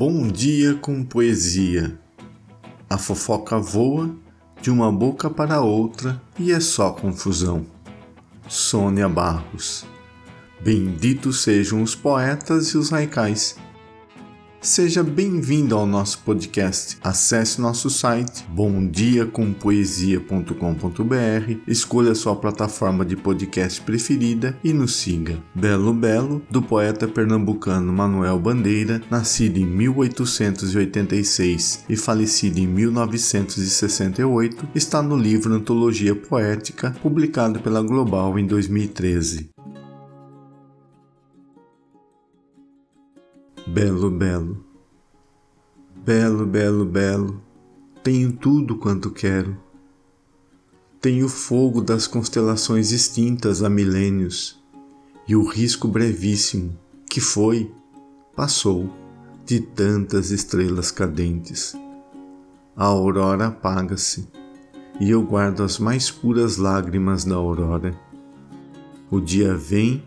Bom dia com poesia. A fofoca voa de uma boca para outra e é só confusão. Sônia Barros. Benditos sejam os poetas e os raicais Seja bem-vindo ao nosso podcast. Acesse nosso site bomdiacompoesia.com.br, escolha sua plataforma de podcast preferida e nos siga. Belo Belo, do poeta pernambucano Manuel Bandeira, nascido em 1886 e falecido em 1968, está no livro Antologia Poética, publicado pela Global em 2013. Belo, belo, belo, belo, belo, tenho tudo quanto quero. Tenho o fogo das constelações extintas há milênios e o risco brevíssimo que foi, passou, de tantas estrelas cadentes. A aurora apaga-se e eu guardo as mais puras lágrimas da aurora. O dia vem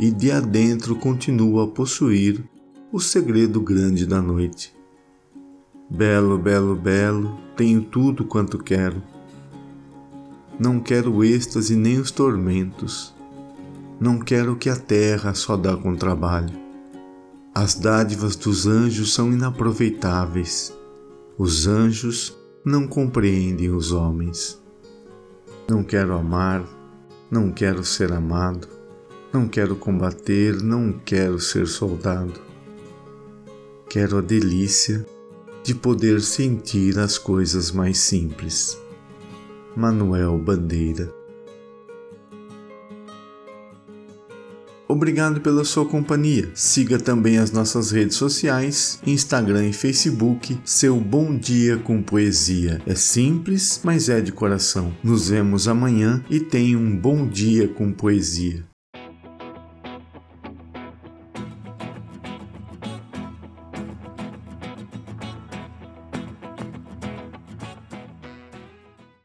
e de adentro continua a possuir o segredo grande da noite. Belo, belo, belo, tenho tudo quanto quero. Não quero o êxtase nem os tormentos. Não quero que a terra só dá com trabalho. As dádivas dos anjos são inaproveitáveis. Os anjos não compreendem os homens. Não quero amar, não quero ser amado, não quero combater, não quero ser soldado quero a delícia de poder sentir as coisas mais simples. Manuel Bandeira Obrigado pela sua companhia. Siga também as nossas redes sociais, Instagram e Facebook, seu Bom Dia com Poesia. É simples, mas é de coração. Nos vemos amanhã e tenha um bom dia com poesia.